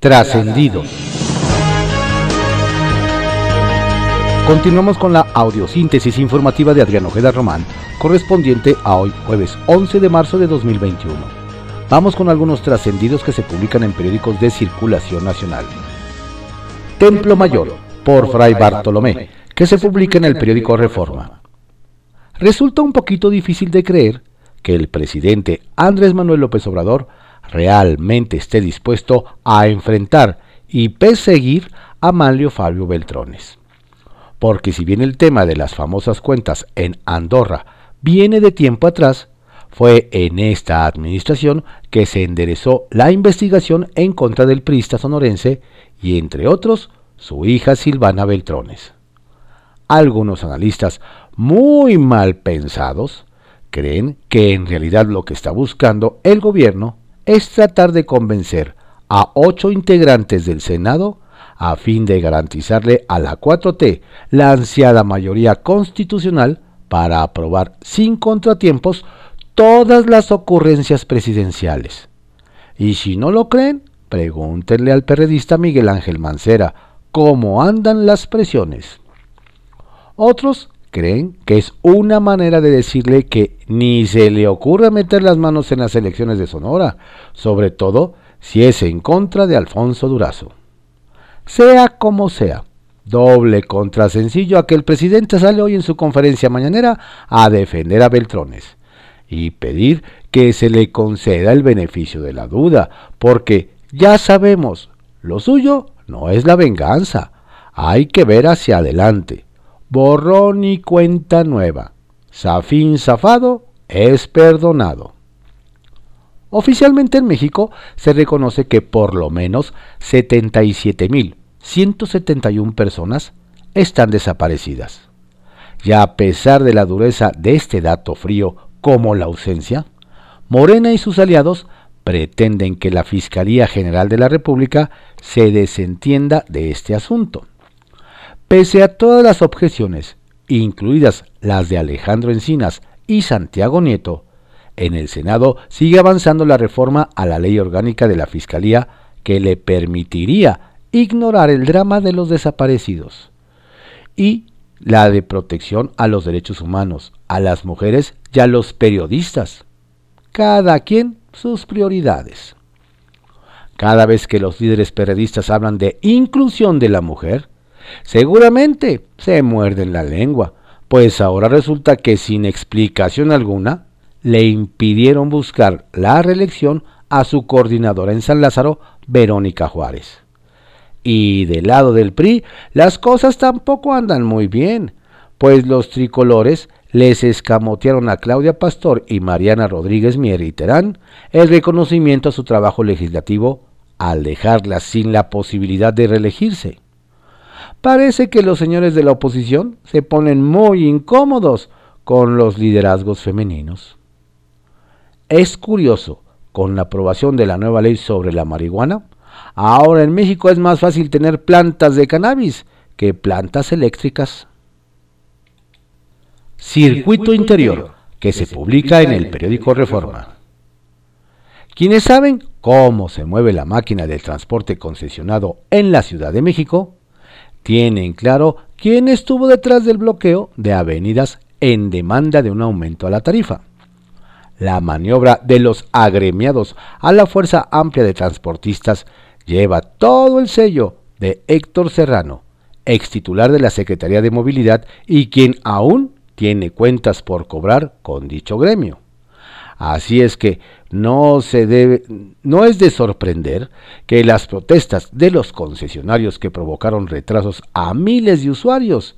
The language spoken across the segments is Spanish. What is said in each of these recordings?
Trascendidos. Continuamos con la audiosíntesis informativa de Adrián Ojeda Román, correspondiente a hoy jueves 11 de marzo de 2021. Vamos con algunos trascendidos que se publican en periódicos de circulación nacional. Templo Mayor, por Fray Bartolomé, que se publica en el periódico Reforma. Resulta un poquito difícil de creer que el presidente Andrés Manuel López Obrador realmente esté dispuesto a enfrentar y perseguir a Manlio Fabio Beltrones. Porque si bien el tema de las famosas cuentas en Andorra viene de tiempo atrás, fue en esta administración que se enderezó la investigación en contra del prista sonorense y entre otros su hija Silvana Beltrones. Algunos analistas muy mal pensados creen que en realidad lo que está buscando el gobierno es tratar de convencer a ocho integrantes del Senado a fin de garantizarle a la 4T la ansiada mayoría constitucional para aprobar sin contratiempos todas las ocurrencias presidenciales. Y si no lo creen, pregúntenle al periodista Miguel Ángel Mancera cómo andan las presiones. Otros creen que es una manera de decirle que ni se le ocurra meter las manos en las elecciones de Sonora, sobre todo si es en contra de Alfonso Durazo. Sea como sea, doble contra sencillo a que el presidente sale hoy en su conferencia mañanera a defender a Beltrones y pedir que se le conceda el beneficio de la duda, porque ya sabemos, lo suyo no es la venganza, hay que ver hacia adelante borrón y cuenta nueva. Safín zafado es perdonado. Oficialmente en México se reconoce que por lo menos 77.171 personas están desaparecidas. Y a pesar de la dureza de este dato frío como la ausencia, Morena y sus aliados pretenden que la Fiscalía General de la República se desentienda de este asunto. Pese a todas las objeciones, incluidas las de Alejandro Encinas y Santiago Nieto, en el Senado sigue avanzando la reforma a la ley orgánica de la Fiscalía que le permitiría ignorar el drama de los desaparecidos y la de protección a los derechos humanos, a las mujeres y a los periodistas. Cada quien sus prioridades. Cada vez que los líderes periodistas hablan de inclusión de la mujer, Seguramente se muerden la lengua, pues ahora resulta que sin explicación alguna le impidieron buscar la reelección a su coordinadora en San Lázaro, Verónica Juárez. Y del lado del PRI, las cosas tampoco andan muy bien, pues los tricolores les escamotearon a Claudia Pastor y Mariana Rodríguez Mier y Terán el reconocimiento a su trabajo legislativo al dejarlas sin la posibilidad de reelegirse. Parece que los señores de la oposición se ponen muy incómodos con los liderazgos femeninos. Es curioso, con la aprobación de la nueva ley sobre la marihuana, ahora en México es más fácil tener plantas de cannabis que plantas eléctricas. Circuito Interior, que se publica en el periódico Reforma. Quienes saben cómo se mueve la máquina del transporte concesionado en la Ciudad de México, tienen claro quién estuvo detrás del bloqueo de avenidas en demanda de un aumento a la tarifa. La maniobra de los agremiados a la Fuerza Amplia de Transportistas lleva todo el sello de Héctor Serrano, ex titular de la Secretaría de Movilidad y quien aún tiene cuentas por cobrar con dicho gremio. Así es que no se debe, no es de sorprender que las protestas de los concesionarios que provocaron retrasos a miles de usuarios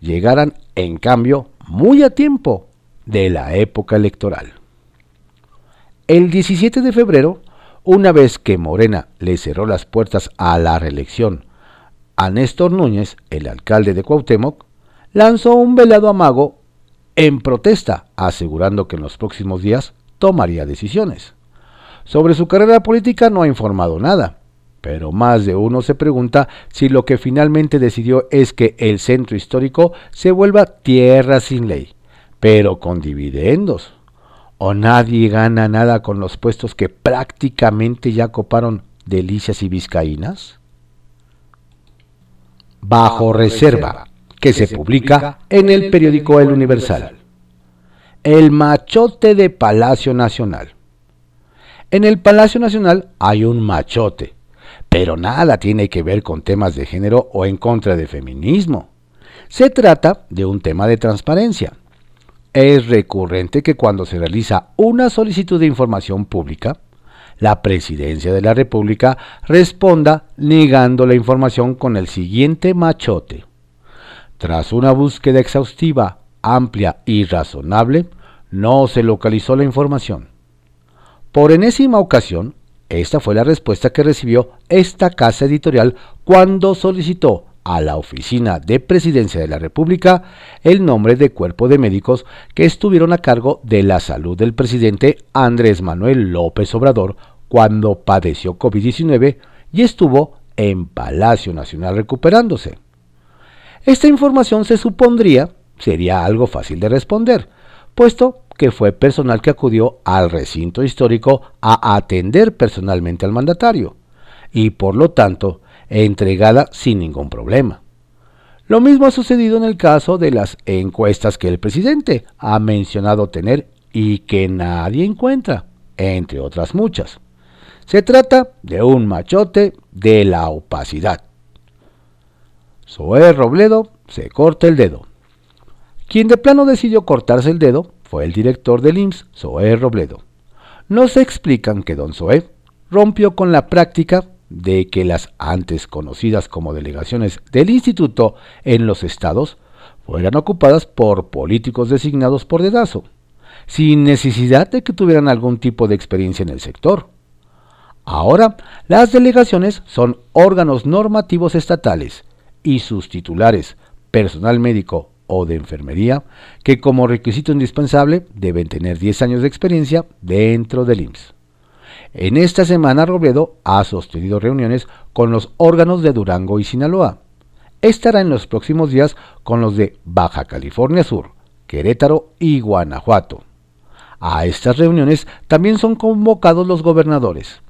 llegaran en cambio muy a tiempo de la época electoral. El 17 de febrero, una vez que Morena le cerró las puertas a la reelección a Néstor Núñez, el alcalde de Cuauhtémoc, lanzó un velado amago en protesta, asegurando que en los próximos días tomaría decisiones. Sobre su carrera política no ha informado nada, pero más de uno se pregunta si lo que finalmente decidió es que el centro histórico se vuelva tierra sin ley, pero con dividendos. O nadie gana nada con los puestos que prácticamente ya coparon delicias y vizcaínas? Bajo reserva, que se publica en el periódico El Universal. El machote de Palacio Nacional. En el Palacio Nacional hay un machote, pero nada tiene que ver con temas de género o en contra de feminismo. Se trata de un tema de transparencia. Es recurrente que cuando se realiza una solicitud de información pública, la Presidencia de la República responda negando la información con el siguiente machote. Tras una búsqueda exhaustiva, amplia y razonable, no se localizó la información. Por enésima ocasión, esta fue la respuesta que recibió esta casa editorial cuando solicitó a la Oficina de Presidencia de la República el nombre de cuerpo de médicos que estuvieron a cargo de la salud del presidente Andrés Manuel López Obrador cuando padeció COVID-19 y estuvo en Palacio Nacional recuperándose. Esta información se supondría sería algo fácil de responder, puesto que fue personal que acudió al recinto histórico a atender personalmente al mandatario, y por lo tanto entregada sin ningún problema. Lo mismo ha sucedido en el caso de las encuestas que el presidente ha mencionado tener y que nadie encuentra, entre otras muchas. Se trata de un machote de la opacidad. Zoé Robledo se corta el dedo. Quien de plano decidió cortarse el dedo fue el director del IMSS, Zoé Robledo. No se explican que don Zoé rompió con la práctica de que las antes conocidas como delegaciones del instituto en los estados fueran ocupadas por políticos designados por dedazo, sin necesidad de que tuvieran algún tipo de experiencia en el sector. Ahora, las delegaciones son órganos normativos estatales y sus titulares, personal médico o de enfermería, que como requisito indispensable deben tener 10 años de experiencia dentro del IMSS. En esta semana Robledo ha sostenido reuniones con los órganos de Durango y Sinaloa. Estará en los próximos días con los de Baja California Sur, Querétaro y Guanajuato. A estas reuniones también son convocados los gobernadores.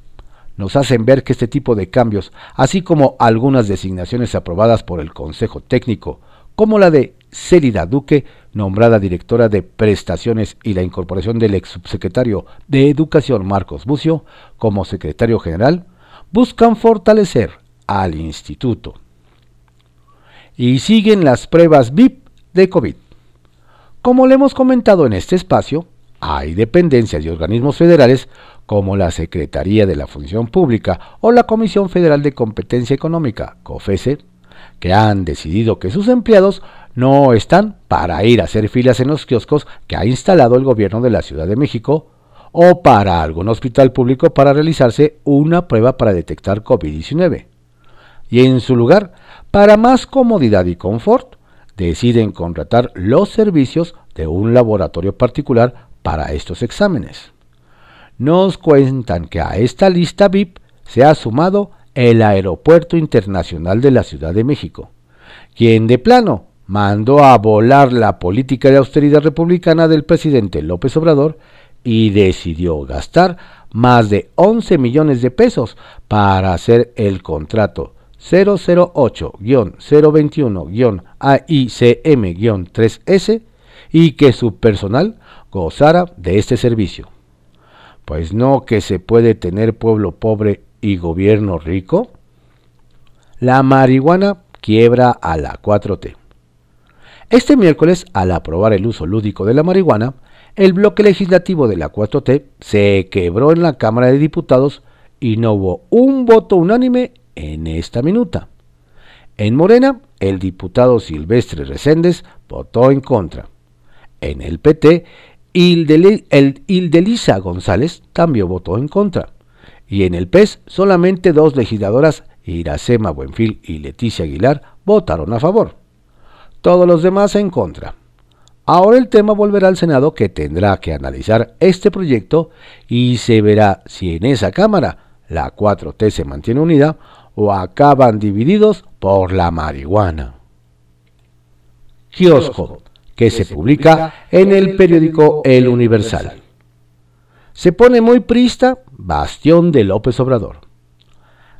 Nos hacen ver que este tipo de cambios, así como algunas designaciones aprobadas por el Consejo Técnico, como la de Célida Duque, nombrada directora de prestaciones y la incorporación del ex subsecretario de Educación Marcos Bucio como secretario general, buscan fortalecer al instituto. Y siguen las pruebas VIP de COVID. Como le hemos comentado en este espacio, hay dependencias y organismos federales como la Secretaría de la Función Pública o la Comisión Federal de Competencia Económica, COFESE, que han decidido que sus empleados no están para ir a hacer filas en los kioscos que ha instalado el gobierno de la Ciudad de México o para algún hospital público para realizarse una prueba para detectar COVID-19. Y en su lugar, para más comodidad y confort, deciden contratar los servicios de un laboratorio particular para estos exámenes. Nos cuentan que a esta lista VIP se ha sumado el Aeropuerto Internacional de la Ciudad de México, quien de plano mandó a volar la política de austeridad republicana del presidente López Obrador y decidió gastar más de 11 millones de pesos para hacer el contrato 008-021-AICM-3S y que su personal gozara de este servicio. Pues no que se puede tener pueblo pobre y gobierno rico. La marihuana quiebra a la 4T. Este miércoles, al aprobar el uso lúdico de la marihuana, el bloque legislativo de la 4T se quebró en la Cámara de Diputados y no hubo un voto unánime en esta minuta. En Morena, el diputado Silvestre Reséndez votó en contra. En el PT, Ildelisa González también votó en contra. Y en el PES, solamente dos legisladoras, Iracema Buenfil y Leticia Aguilar, votaron a favor todos los demás en contra. Ahora el tema volverá al Senado que tendrá que analizar este proyecto y se verá si en esa Cámara la 4T se mantiene unida o acaban divididos por la marihuana. Kiosco, que se publica en el periódico El Universal. Se pone muy prista Bastión de López Obrador.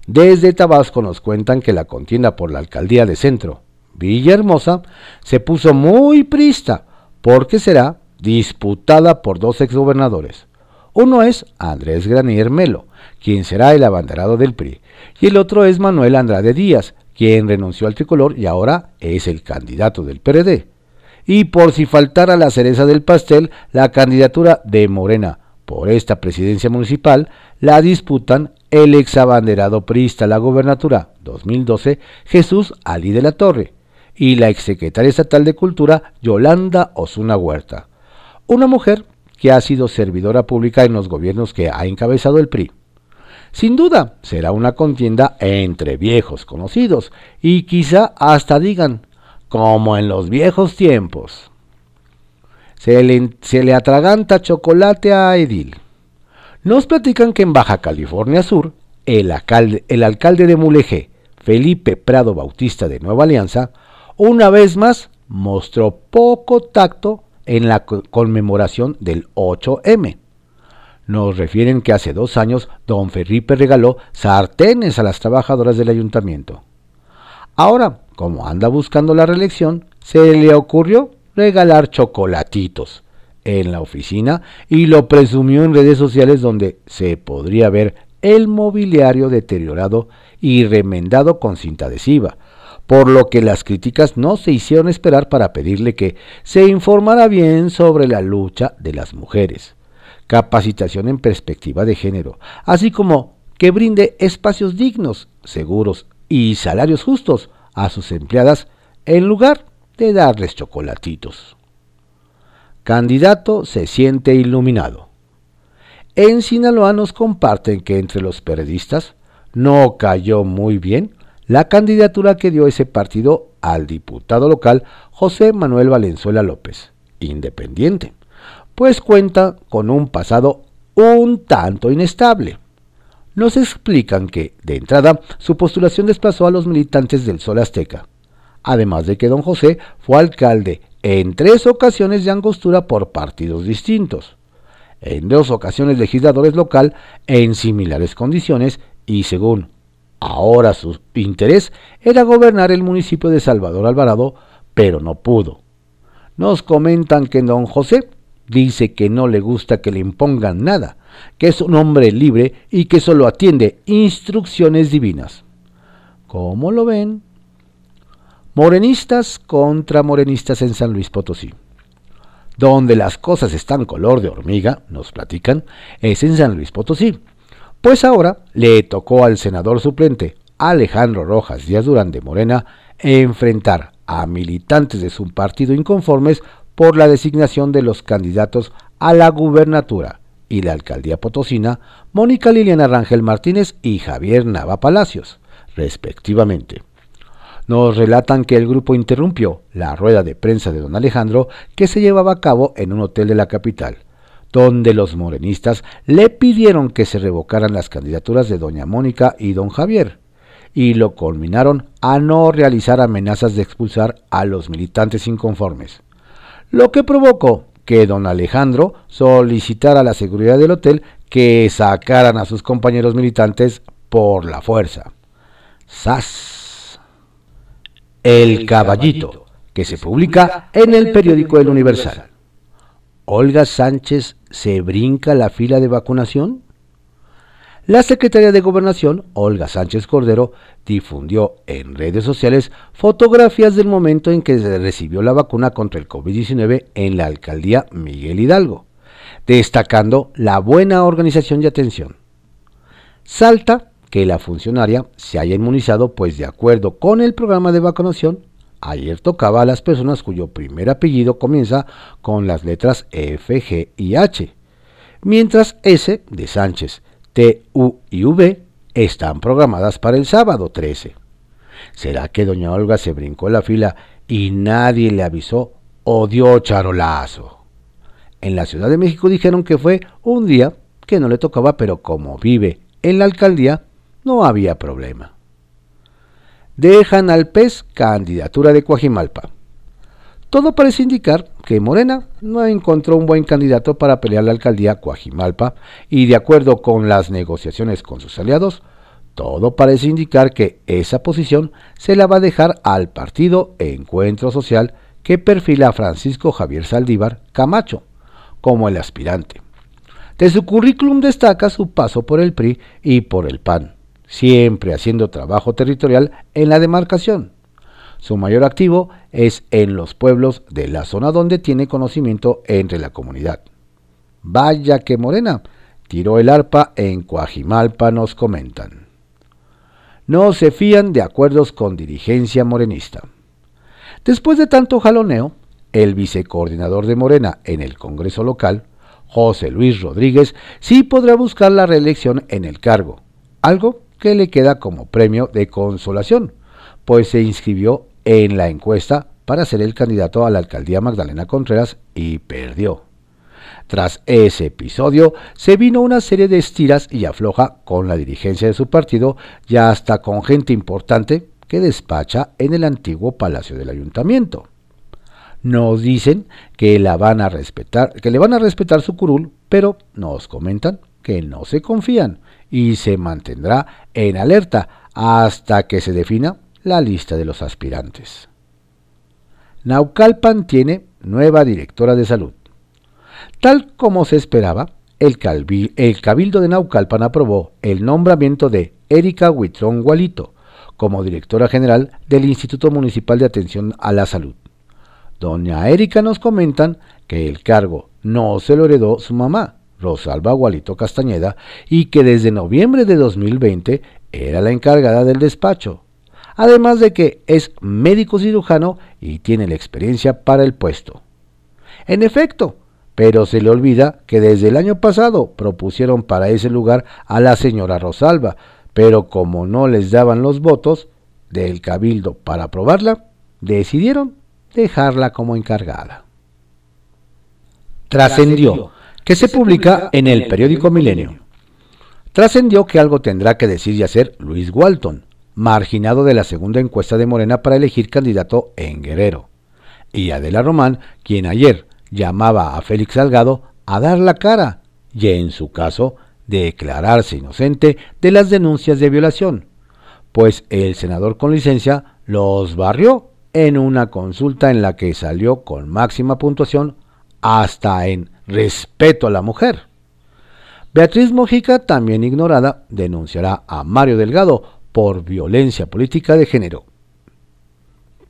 Desde Tabasco nos cuentan que la contienda por la alcaldía de Centro, Villahermosa, se puso muy prista porque será disputada por dos exgobernadores. Uno es Andrés Granier Melo, quien será el abanderado del PRI, y el otro es Manuel Andrade Díaz, quien renunció al tricolor y ahora es el candidato del PRD. Y por si faltara la cereza del pastel, la candidatura de Morena por esta presidencia municipal la disputan el exabanderado priista la gobernatura 2012 Jesús Ali de la Torre y la exsecretaria estatal de Cultura Yolanda Osuna Huerta, una mujer que ha sido servidora pública en los gobiernos que ha encabezado el PRI. Sin duda, será una contienda entre viejos conocidos y quizá hasta digan, como en los viejos tiempos. Se le, atraganta chocolate a Edil. Nos platican que en Baja California Sur, el alcalde, el alcalde de Mulegé, Felipe Prado Bautista de Nueva Alianza, una vez más mostró poco tacto en la conmemoración del 8M. Nos refieren que hace dos años don Felipe regaló sartenes a las trabajadoras del ayuntamiento. Ahora, como anda buscando la reelección, se le ocurrió regalar chocolatitos en la oficina y lo presumió en redes sociales donde se podría ver el mobiliario deteriorado y remendado con cinta adhesiva, por lo que las críticas no se hicieron esperar para pedirle que se informara bien sobre la lucha de las mujeres, capacitación en perspectiva de género, así como que brinde espacios dignos, seguros y salarios justos a sus empleadas en lugar de darles chocolatitos. Candidato se siente iluminado. En Sinaloa nos comparten que entre los periodistas no cayó muy bien la candidatura que dio ese partido al diputado local José Manuel Valenzuela López, independiente, pues cuenta con un pasado un tanto inestable. Nos explican que, de entrada, su postulación desplazó a los militantes del Sol Azteca, además de que don José fue alcalde en tres ocasiones de Angostura por partidos distintos, en dos ocasiones legisladores local en similares condiciones y según ahora su interés era gobernar el municipio de Salvador Alvarado, pero no pudo. Nos comentan que don José dice que no le gusta que le impongan nada, que es un hombre libre y que solo atiende instrucciones divinas. ¿Cómo lo ven? Morenistas contra morenistas en San Luis Potosí. Donde las cosas están color de hormiga, nos platican, es en San Luis Potosí. Pues ahora le tocó al senador suplente Alejandro Rojas Díaz Durán de Morena enfrentar a militantes de su partido inconformes por la designación de los candidatos a la gubernatura y la alcaldía potosina, Mónica Liliana Rangel Martínez y Javier Nava Palacios, respectivamente. Nos relatan que el grupo interrumpió la rueda de prensa de don Alejandro que se llevaba a cabo en un hotel de la capital, donde los morenistas le pidieron que se revocaran las candidaturas de doña Mónica y don Javier, y lo culminaron a no realizar amenazas de expulsar a los militantes inconformes, lo que provocó que don Alejandro solicitara a la seguridad del hotel que sacaran a sus compañeros militantes por la fuerza. ¡Sas! El Caballito, que se publica en el periódico El Universal. ¿Olga Sánchez se brinca la fila de vacunación? La secretaria de Gobernación, Olga Sánchez Cordero, difundió en redes sociales fotografías del momento en que se recibió la vacuna contra el COVID-19 en la alcaldía Miguel Hidalgo, destacando la buena organización y atención. Salta que la funcionaria se haya inmunizado, pues de acuerdo con el programa de vacunación, ayer tocaba a las personas cuyo primer apellido comienza con las letras F, G y H, mientras S de Sánchez, T, U y V están programadas para el sábado 13. ¿Será que doña Olga se brincó la fila y nadie le avisó o dio charolazo? En la Ciudad de México dijeron que fue un día que no le tocaba, pero como vive en la alcaldía, no había problema. Dejan al pez candidatura de Coajimalpa. Todo parece indicar que Morena no encontró un buen candidato para pelear la alcaldía Coajimalpa y de acuerdo con las negociaciones con sus aliados, todo parece indicar que esa posición se la va a dejar al partido Encuentro Social que perfila a Francisco Javier Saldívar Camacho como el aspirante. De su currículum destaca su paso por el PRI y por el PAN, siempre haciendo trabajo territorial en la demarcación. Su mayor activo es en los pueblos de la zona donde tiene conocimiento entre la comunidad. Vaya que Morena tiró el arpa en Coajimalpa, nos comentan. No se fían de acuerdos con dirigencia morenista. Después de tanto jaloneo, el vicecoordinador de Morena en el Congreso local, José Luis Rodríguez, sí podrá buscar la reelección en el cargo, algo que le queda como premio de consolación, pues se inscribió en la encuesta para ser el candidato a la alcaldía Magdalena Contreras y perdió. Tras ese episodio, se vino una serie de estiras y afloja con la dirigencia de su partido, ya hasta con gente importante que despacha en el antiguo Palacio del Ayuntamiento. Nos dicen que la van a respetar, que le van a respetar su curul, pero nos comentan que no se confían y se mantendrá en alerta hasta que se defina la lista de los aspirantes. Naucalpan tiene nueva directora de salud. Tal como se esperaba, el, Cabildo de Naucalpan aprobó el nombramiento de Erika Huitrón Gualito como directora general del Instituto Municipal de Atención a la Salud. Doña Erika nos comentan que el cargo no se lo heredó su mamá, Rosalba Gualito Castañeda, y que desde noviembre de 2020 era la encargada del despacho, además de que es médico cirujano y tiene la experiencia para el puesto. En efecto, pero se le olvida que desde el año pasado propusieron para ese lugar a la señora Rosalba, pero como no les daban los votos del cabildo para aprobarla, decidieron dejarla como encargada. Trascendió que se publica en el periódico Milenio. Trascendió que algo tendrá que decir y hacer Luis Walton, marginado de la segunda encuesta de Morena para elegir candidato en Guerrero, y Adela Román, quien ayer llamaba a Félix Salgado a dar la cara y, en su caso, declararse inocente de las denuncias de violación, pues el senador con licencia los barrió en una consulta en la que salió con máxima puntuación hasta en respeto a la mujer. Beatriz Mojica, también ignorada, denunciará a Mario Delgado por violencia política de género.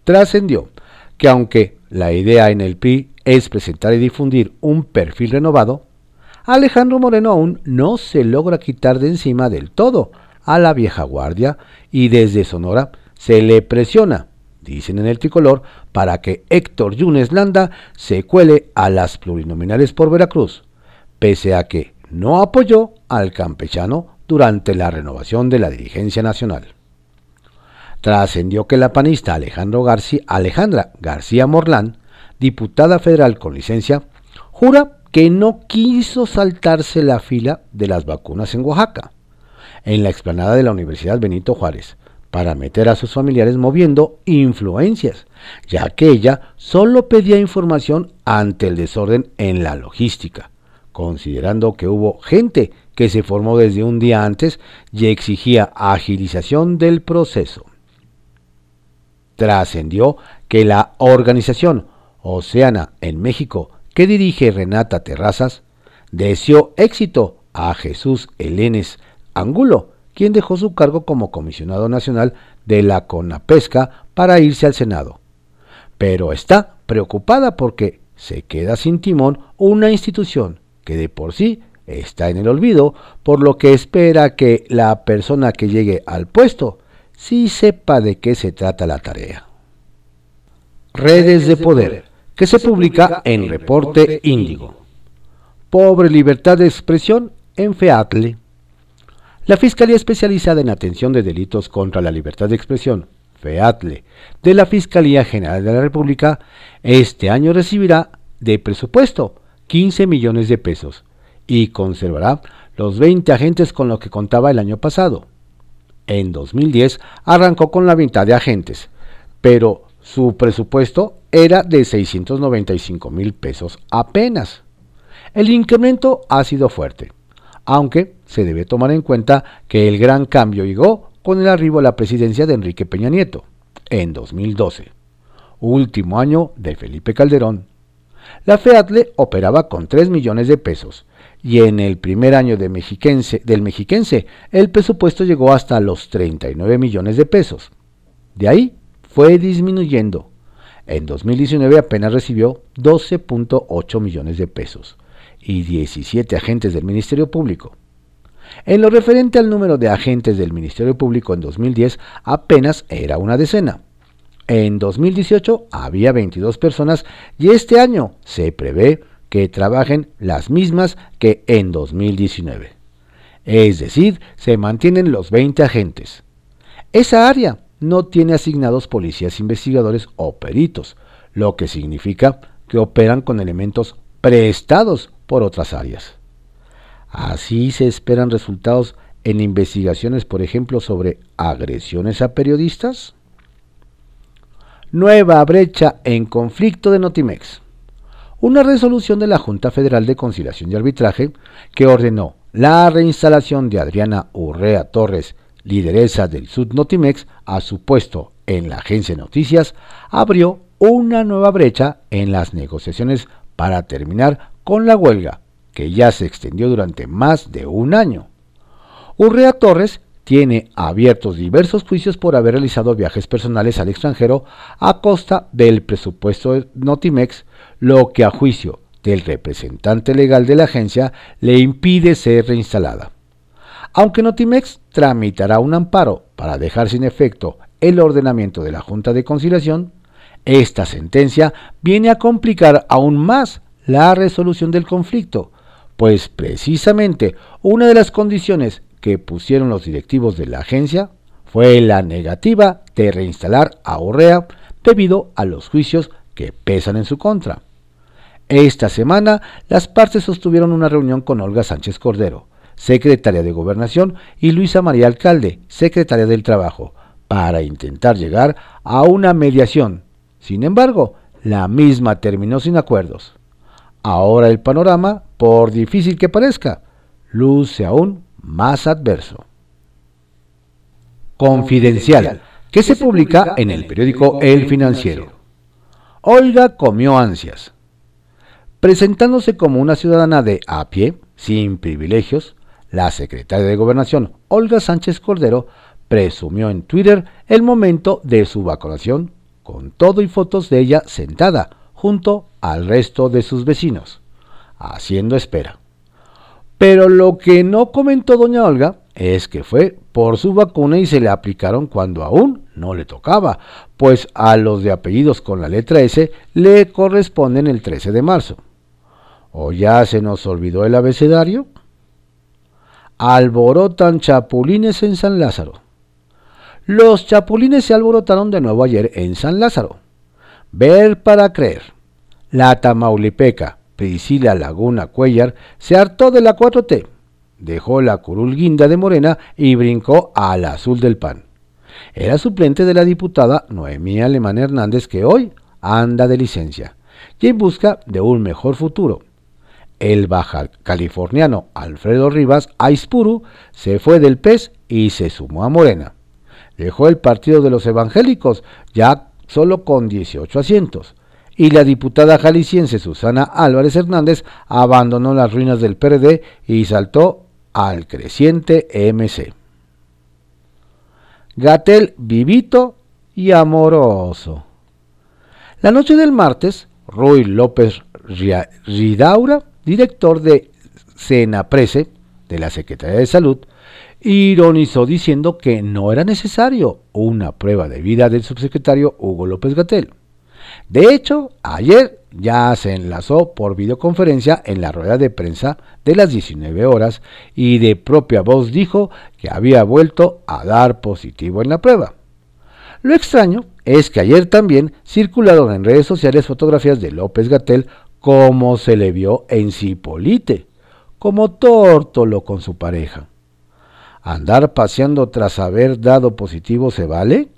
Trascendió que aunque la idea en el PRI es presentar y difundir un perfil renovado, Alejandro Moreno aún no se logra quitar de encima del todo a la vieja guardia y desde Sonora se le presiona dicen en el tricolor, para que Héctor Yunes Landa se cuele a las plurinominales por Veracruz, pese a que no apoyó al campechano durante la renovación de la dirigencia nacional. Trascendió que la panista Alejandro García, Alejandra García Morlán, diputada federal con licencia, jura que no quiso saltarse la fila de las vacunas en Oaxaca, en la explanada de la Universidad Benito Juárez, para meter a sus familiares moviendo influencias, ya que ella solo pedía información ante el desorden en la logística, considerando que hubo gente que se formó desde un día antes y exigía agilización del proceso. Trascendió que la organización Oceana en México, que dirige Renata Terrazas, deseó éxito a Jesús Elenes Angulo, quien dejó su cargo como comisionado nacional de la CONAPESCA para irse al Senado. Pero está preocupada porque se queda sin timón una institución que de por sí está en el olvido, por lo que espera que la persona que llegue al puesto sí sepa de qué se trata la tarea. Redes de Poder, que se publica en Reporte Índigo. Pobre libertad de expresión en FEATLE. La Fiscalía Especializada en Atención de Delitos contra la Libertad de Expresión, FEATLE, de la Fiscalía General de la República, este año recibirá de presupuesto 15 millones de pesos y conservará los 20 agentes con los que contaba el año pasado. En 2010 arrancó con la mitad de agentes, pero su presupuesto era de 695 mil pesos apenas. El incremento ha sido fuerte, aunque se debe tomar en cuenta que el gran cambio llegó con el arribo a la presidencia de Enrique Peña Nieto, en 2012, último año de Felipe Calderón. La FEATLE operaba con 3 millones de pesos y en el primer año del mexiquense el presupuesto llegó hasta los 39 millones de pesos. De ahí fue disminuyendo. En 2019 apenas recibió 12.8 millones de pesos y 17 agentes del Ministerio Público. En lo referente al número de agentes del Ministerio Público en 2010 apenas era una decena. En 2018 había 22 personas y este año se prevé que trabajen las mismas que en 2019. Es decir, se mantienen los 20 agentes. Esa área no tiene asignados policías investigadores o peritos, lo que significa que operan con elementos prestados por otras áreas. Así se esperan resultados en investigaciones, por ejemplo, sobre agresiones a periodistas. Nueva brecha en conflicto de Notimex. Una resolución de la Junta Federal de Conciliación y Arbitraje que ordenó la reinstalación de Adriana Urrea Torres, lideresa del Sud Notimex, a su puesto en la agencia de noticias, abrió una nueva brecha en las negociaciones para terminar con la huelga, que ya se extendió durante más de un año. Urrea Torres tiene abiertos diversos juicios por haber realizado viajes personales al extranjero a costa del presupuesto de Notimex, lo que a juicio del representante legal de la agencia le impide ser reinstalada. Aunque Notimex tramitará un amparo para dejar sin efecto el ordenamiento de la Junta de Conciliación, esta sentencia viene a complicar aún más la resolución del conflicto, pues precisamente una de las condiciones que pusieron los directivos de la agencia fue la negativa de reinstalar a Orrea debido a los juicios que pesan en su contra. Esta semana las partes sostuvieron una reunión con Olga Sánchez Cordero, secretaria de Gobernación, y Luisa María Alcalde, secretaria del Trabajo, para intentar llegar a una mediación. Sin embargo, la misma terminó sin acuerdos. Ahora el panorama, por difícil que parezca, luce aún más adverso. Confidencial, que se publica en el periódico El Financiero. Olga comió ansias. Presentándose como una ciudadana de a pie, sin privilegios, la secretaria de Gobernación, Olga Sánchez Cordero, presumió en Twitter el momento de su vacunación, con todo y fotos de ella sentada junto al resto de sus vecinos, haciendo espera. Pero lo que no comentó doña Olga es que fue por su vacuna y se le aplicaron cuando aún no le tocaba, pues a los de apellidos con la letra S le corresponden el 13 de marzo. ¿O ya se nos olvidó el abecedario? Alborotan chapulines en San Lázaro. Los chapulines se alborotaron de nuevo ayer en San Lázaro. Ver para creer. La Tamaulipeca, Priscila Laguna Cuellar, se hartó de la 4T, dejó la curul guinda de Morena y brincó al azul del PAN. Era suplente de la diputada Noemí Alemán Hernández que hoy anda de licencia y en busca de un mejor futuro. El baja californiano Alfredo Rivas Aispuru se fue del PES y se sumó a Morena. Dejó el partido de los evangélicos ya solo con 18 asientos y la diputada jalisciense Susana Álvarez Hernández abandonó las ruinas del PRD y saltó al creciente MC. Gatel vivito y amoroso. La noche del martes, Ruy López Ridaura, director de Senaprese, de la Secretaría de Salud, ironizó diciendo que no era necesario una prueba de vida del subsecretario Hugo López Gatel de hecho, ayer ya se enlazó por videoconferencia en la rueda de prensa de las 19 horas y de propia voz dijo que había vuelto a dar positivo en la prueba. Lo extraño es que ayer también circularon en redes sociales fotografías de López Gatel como se le vio en Cipolite, como tórtolo con su pareja. ¿Andar paseando tras haber dado positivo se vale?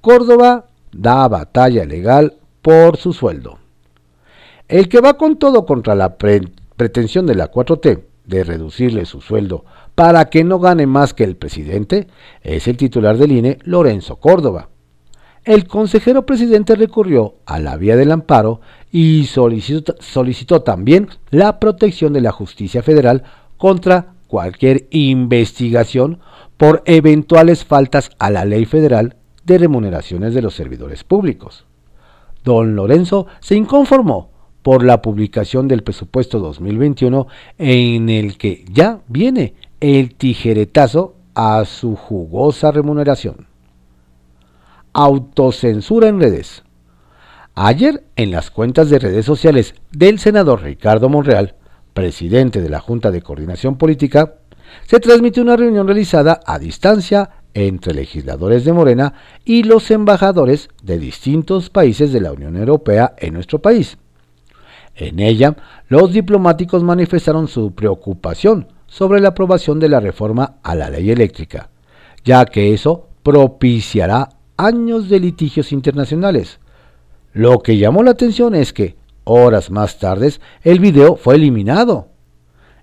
Córdoba da batalla legal por su sueldo. El que va con todo contra la pretensión de la 4T de reducirle su sueldo para que no gane más que el presidente es el titular del INE, Lorenzo Córdoba. El consejero presidente recurrió a la vía del amparo y solicitó, solicitó también la protección de la justicia federal contra cualquier investigación por eventuales faltas a la ley federal de remuneraciones de los servidores públicos. Don Lorenzo se inconformó por la publicación del presupuesto 2021 en el que ya viene el tijeretazo a su jugosa remuneración. Autocensura en redes. Ayer, en las cuentas de redes sociales del senador Ricardo Monreal, presidente de la Junta de Coordinación Política, se transmitió una reunión realizada a distancia entre legisladores de Morena y los embajadores de distintos países de la Unión Europea en nuestro país. En ella, los diplomáticos manifestaron su preocupación sobre la aprobación de la reforma a la ley eléctrica, ya que eso propiciará años de litigios internacionales. Lo que llamó la atención es que, horas más tarde, el video fue eliminado.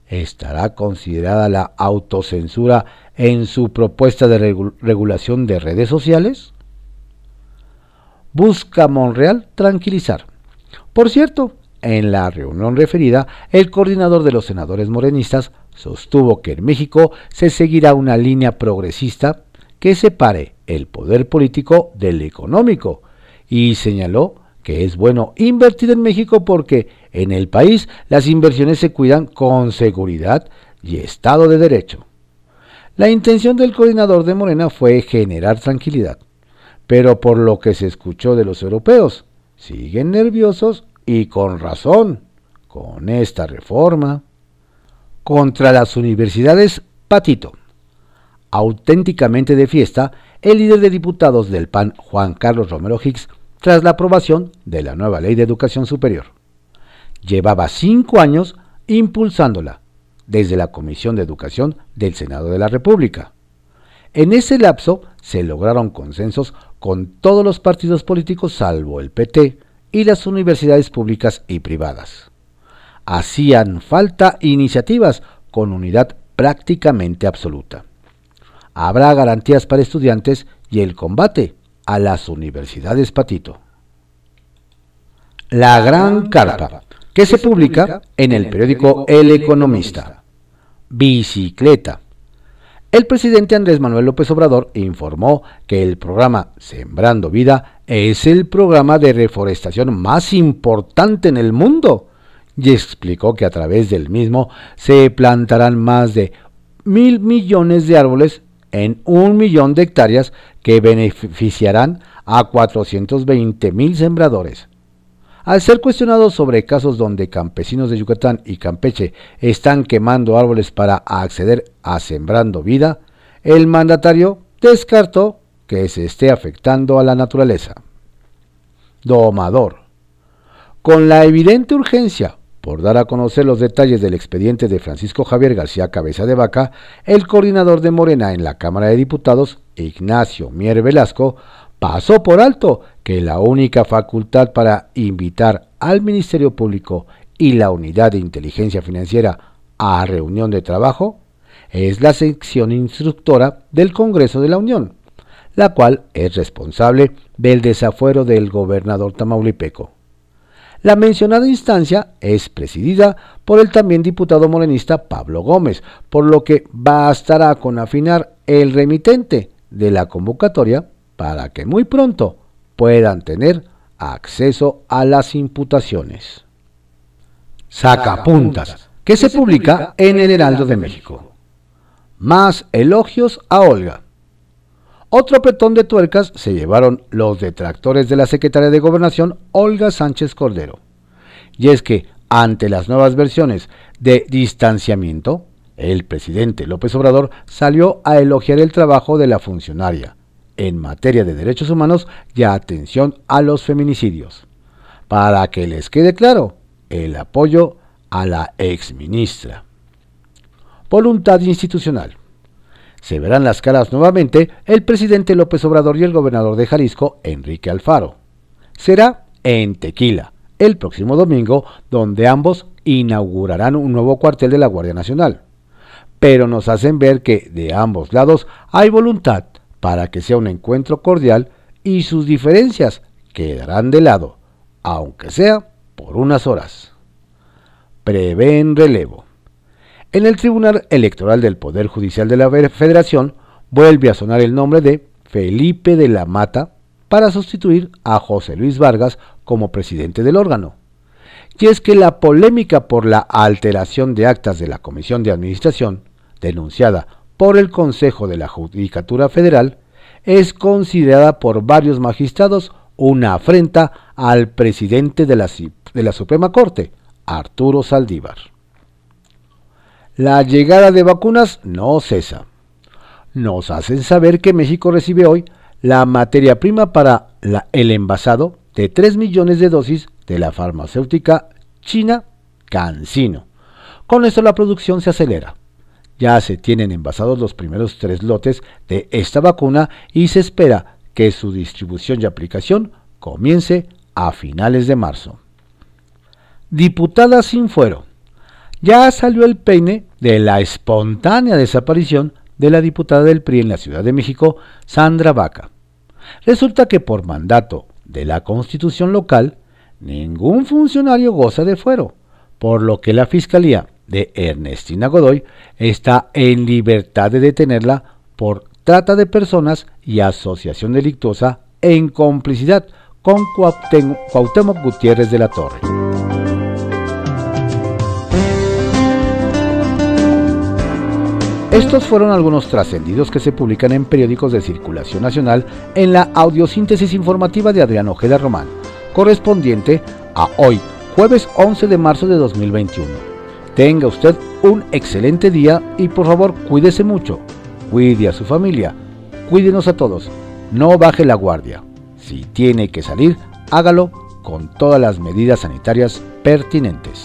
¿Estará considerada la autocensura en su propuesta de regulación de redes sociales? Busca Monreal tranquilizar. Por cierto, en la reunión referida, el coordinador de los senadores morenistas sostuvo que en México se seguirá una línea progresista que separe el poder político del económico y señaló que es bueno invertir en México porque en el país las inversiones se cuidan con seguridad y Estado de Derecho. La intención del coordinador de Morena fue generar tranquilidad, pero por lo que se escuchó de los europeos, siguen nerviosos y con razón con esta reforma. Contra las universidades, Patito. Auténticamente de fiesta, el líder de diputados del PAN, Juan Carlos Romero Hicks, tras la aprobación de la nueva ley de educación superior. Llevaba cinco años impulsándola desde la Comisión de Educación del Senado de la República. En ese lapso se lograron consensos con todos los partidos políticos salvo el PT y las universidades públicas y privadas. Hacían falta iniciativas con unidad prácticamente absoluta. Habrá garantías para estudiantes y el combate a las universidades Patito. La Gran Carpa, que se publica en el periódico El Economista. Bicicleta. El presidente Andrés Manuel López Obrador informó que el programa Sembrando Vida es el programa de reforestación más importante en el mundo y explicó que a través del mismo se plantarán más de mil millones de árboles en un millón de hectáreas que beneficiarán a 420 mil sembradores. Al ser cuestionado sobre casos donde campesinos de Yucatán y Campeche están quemando árboles para acceder a sembrando vida, el mandatario descartó que se esté afectando a la naturaleza. Domador. Con la evidente urgencia por dar a conocer los detalles del expediente de Francisco Javier García Cabeza de Vaca, el coordinador de Morena en la Cámara de Diputados, Ignacio Mier Velasco, pasó por alto que la única facultad para invitar al Ministerio Público y la Unidad de Inteligencia Financiera a reunión de trabajo es la sección instructora del Congreso de la Unión, la cual es responsable del desafuero del gobernador tamaulipeco. La mencionada instancia es presidida por el también diputado morenista Pablo Gómez, por lo que bastará con afinar el remitente de la convocatoria para que muy pronto puedan tener acceso a las imputaciones. Sacapuntas, que se publica en el Heraldo de México. Más elogios a Olga. Otro apretón de tuercas se llevaron los detractores de la secretaria de Gobernación, Olga Sánchez Cordero. Y es que, ante las nuevas versiones de distanciamiento, el presidente López Obrador salió a elogiar el trabajo de la funcionaria en materia de derechos humanos y atención a los feminicidios. Para que les quede claro, el apoyo a la exministra. Voluntad institucional se verán las caras nuevamente el presidente López Obrador y el gobernador de Jalisco, Enrique Alfaro. Será en Tequila, el próximo domingo, donde ambos inaugurarán un nuevo cuartel de la Guardia Nacional, pero nos hacen ver que de ambos lados hay voluntad para que sea un encuentro cordial y sus diferencias quedarán de lado, aunque sea por unas horas. Prevén relevo. En el Tribunal Electoral del Poder Judicial de la Federación vuelve a sonar el nombre de Felipe de la Mata para sustituir a José Luis Vargas como presidente del órgano. Y es que la polémica por la alteración de actas de la Comisión de Administración, denunciada por el Consejo de la Judicatura Federal, es considerada por varios magistrados una afrenta al presidente de la, Suprema Corte, Arturo Saldívar. La llegada de vacunas no cesa nos hacen saber que México recibe hoy la materia prima para el envasado de 3 millones de dosis de la farmacéutica china CanSino. Con esto la producción se acelera. Ya se tienen envasados los primeros tres lotes de esta vacuna y se espera que su distribución y aplicación comience a finales de marzo. Diputada sin fuero. Ya salió el peine de la espontánea desaparición de la diputada del PRI en la Ciudad de México, Sandra Vaca. Resulta que por mandato de la Constitución local, ningún funcionario goza de fuero, por lo que la Fiscalía de Ernestina Godoy está en libertad de detenerla por trata de personas y asociación delictuosa en complicidad con Cuauhtémoc Gutiérrez de la Torre. Estos fueron algunos trascendidos que se publican en periódicos de circulación nacional en la audiosíntesis informativa de Adrián Ojeda Román, correspondiente a hoy, jueves 11 de marzo de 2021. Tenga usted un excelente día y por favor cuídese mucho, cuide a su familia, cuídenos a todos, no baje la guardia. Si tiene que salir, hágalo con todas las medidas sanitarias pertinentes.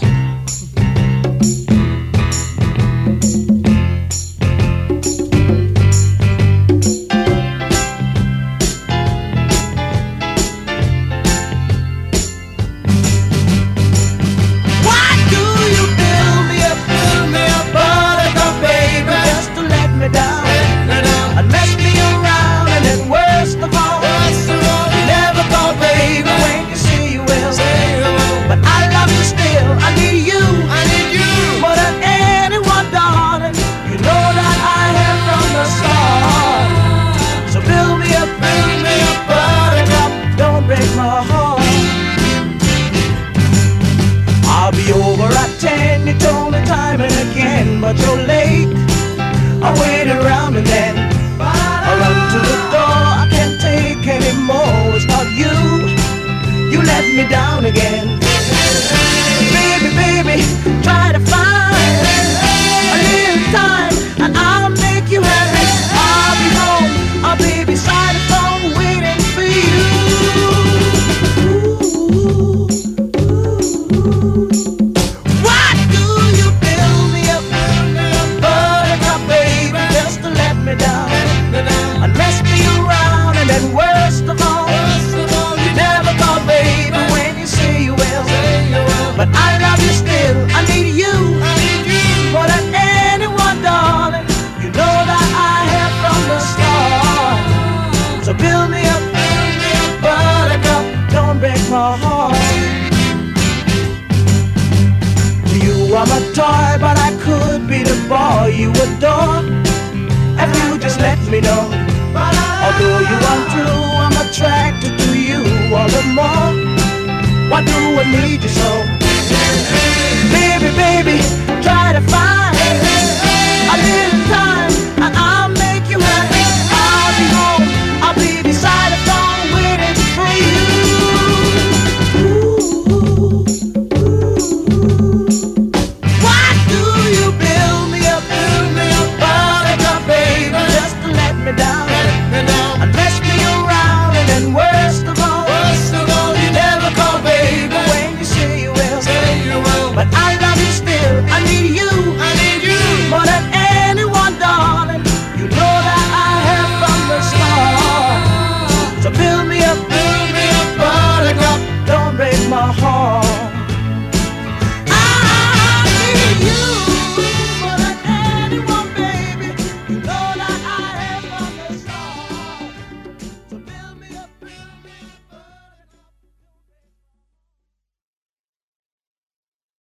I wait around and then I run to the door. I can't take anymore. It's not you. You let me down again, baby, baby. Adore. If you just let me know? Although you are true, I'm attracted to you all the more. Why do I need you so? Baby, baby, try to find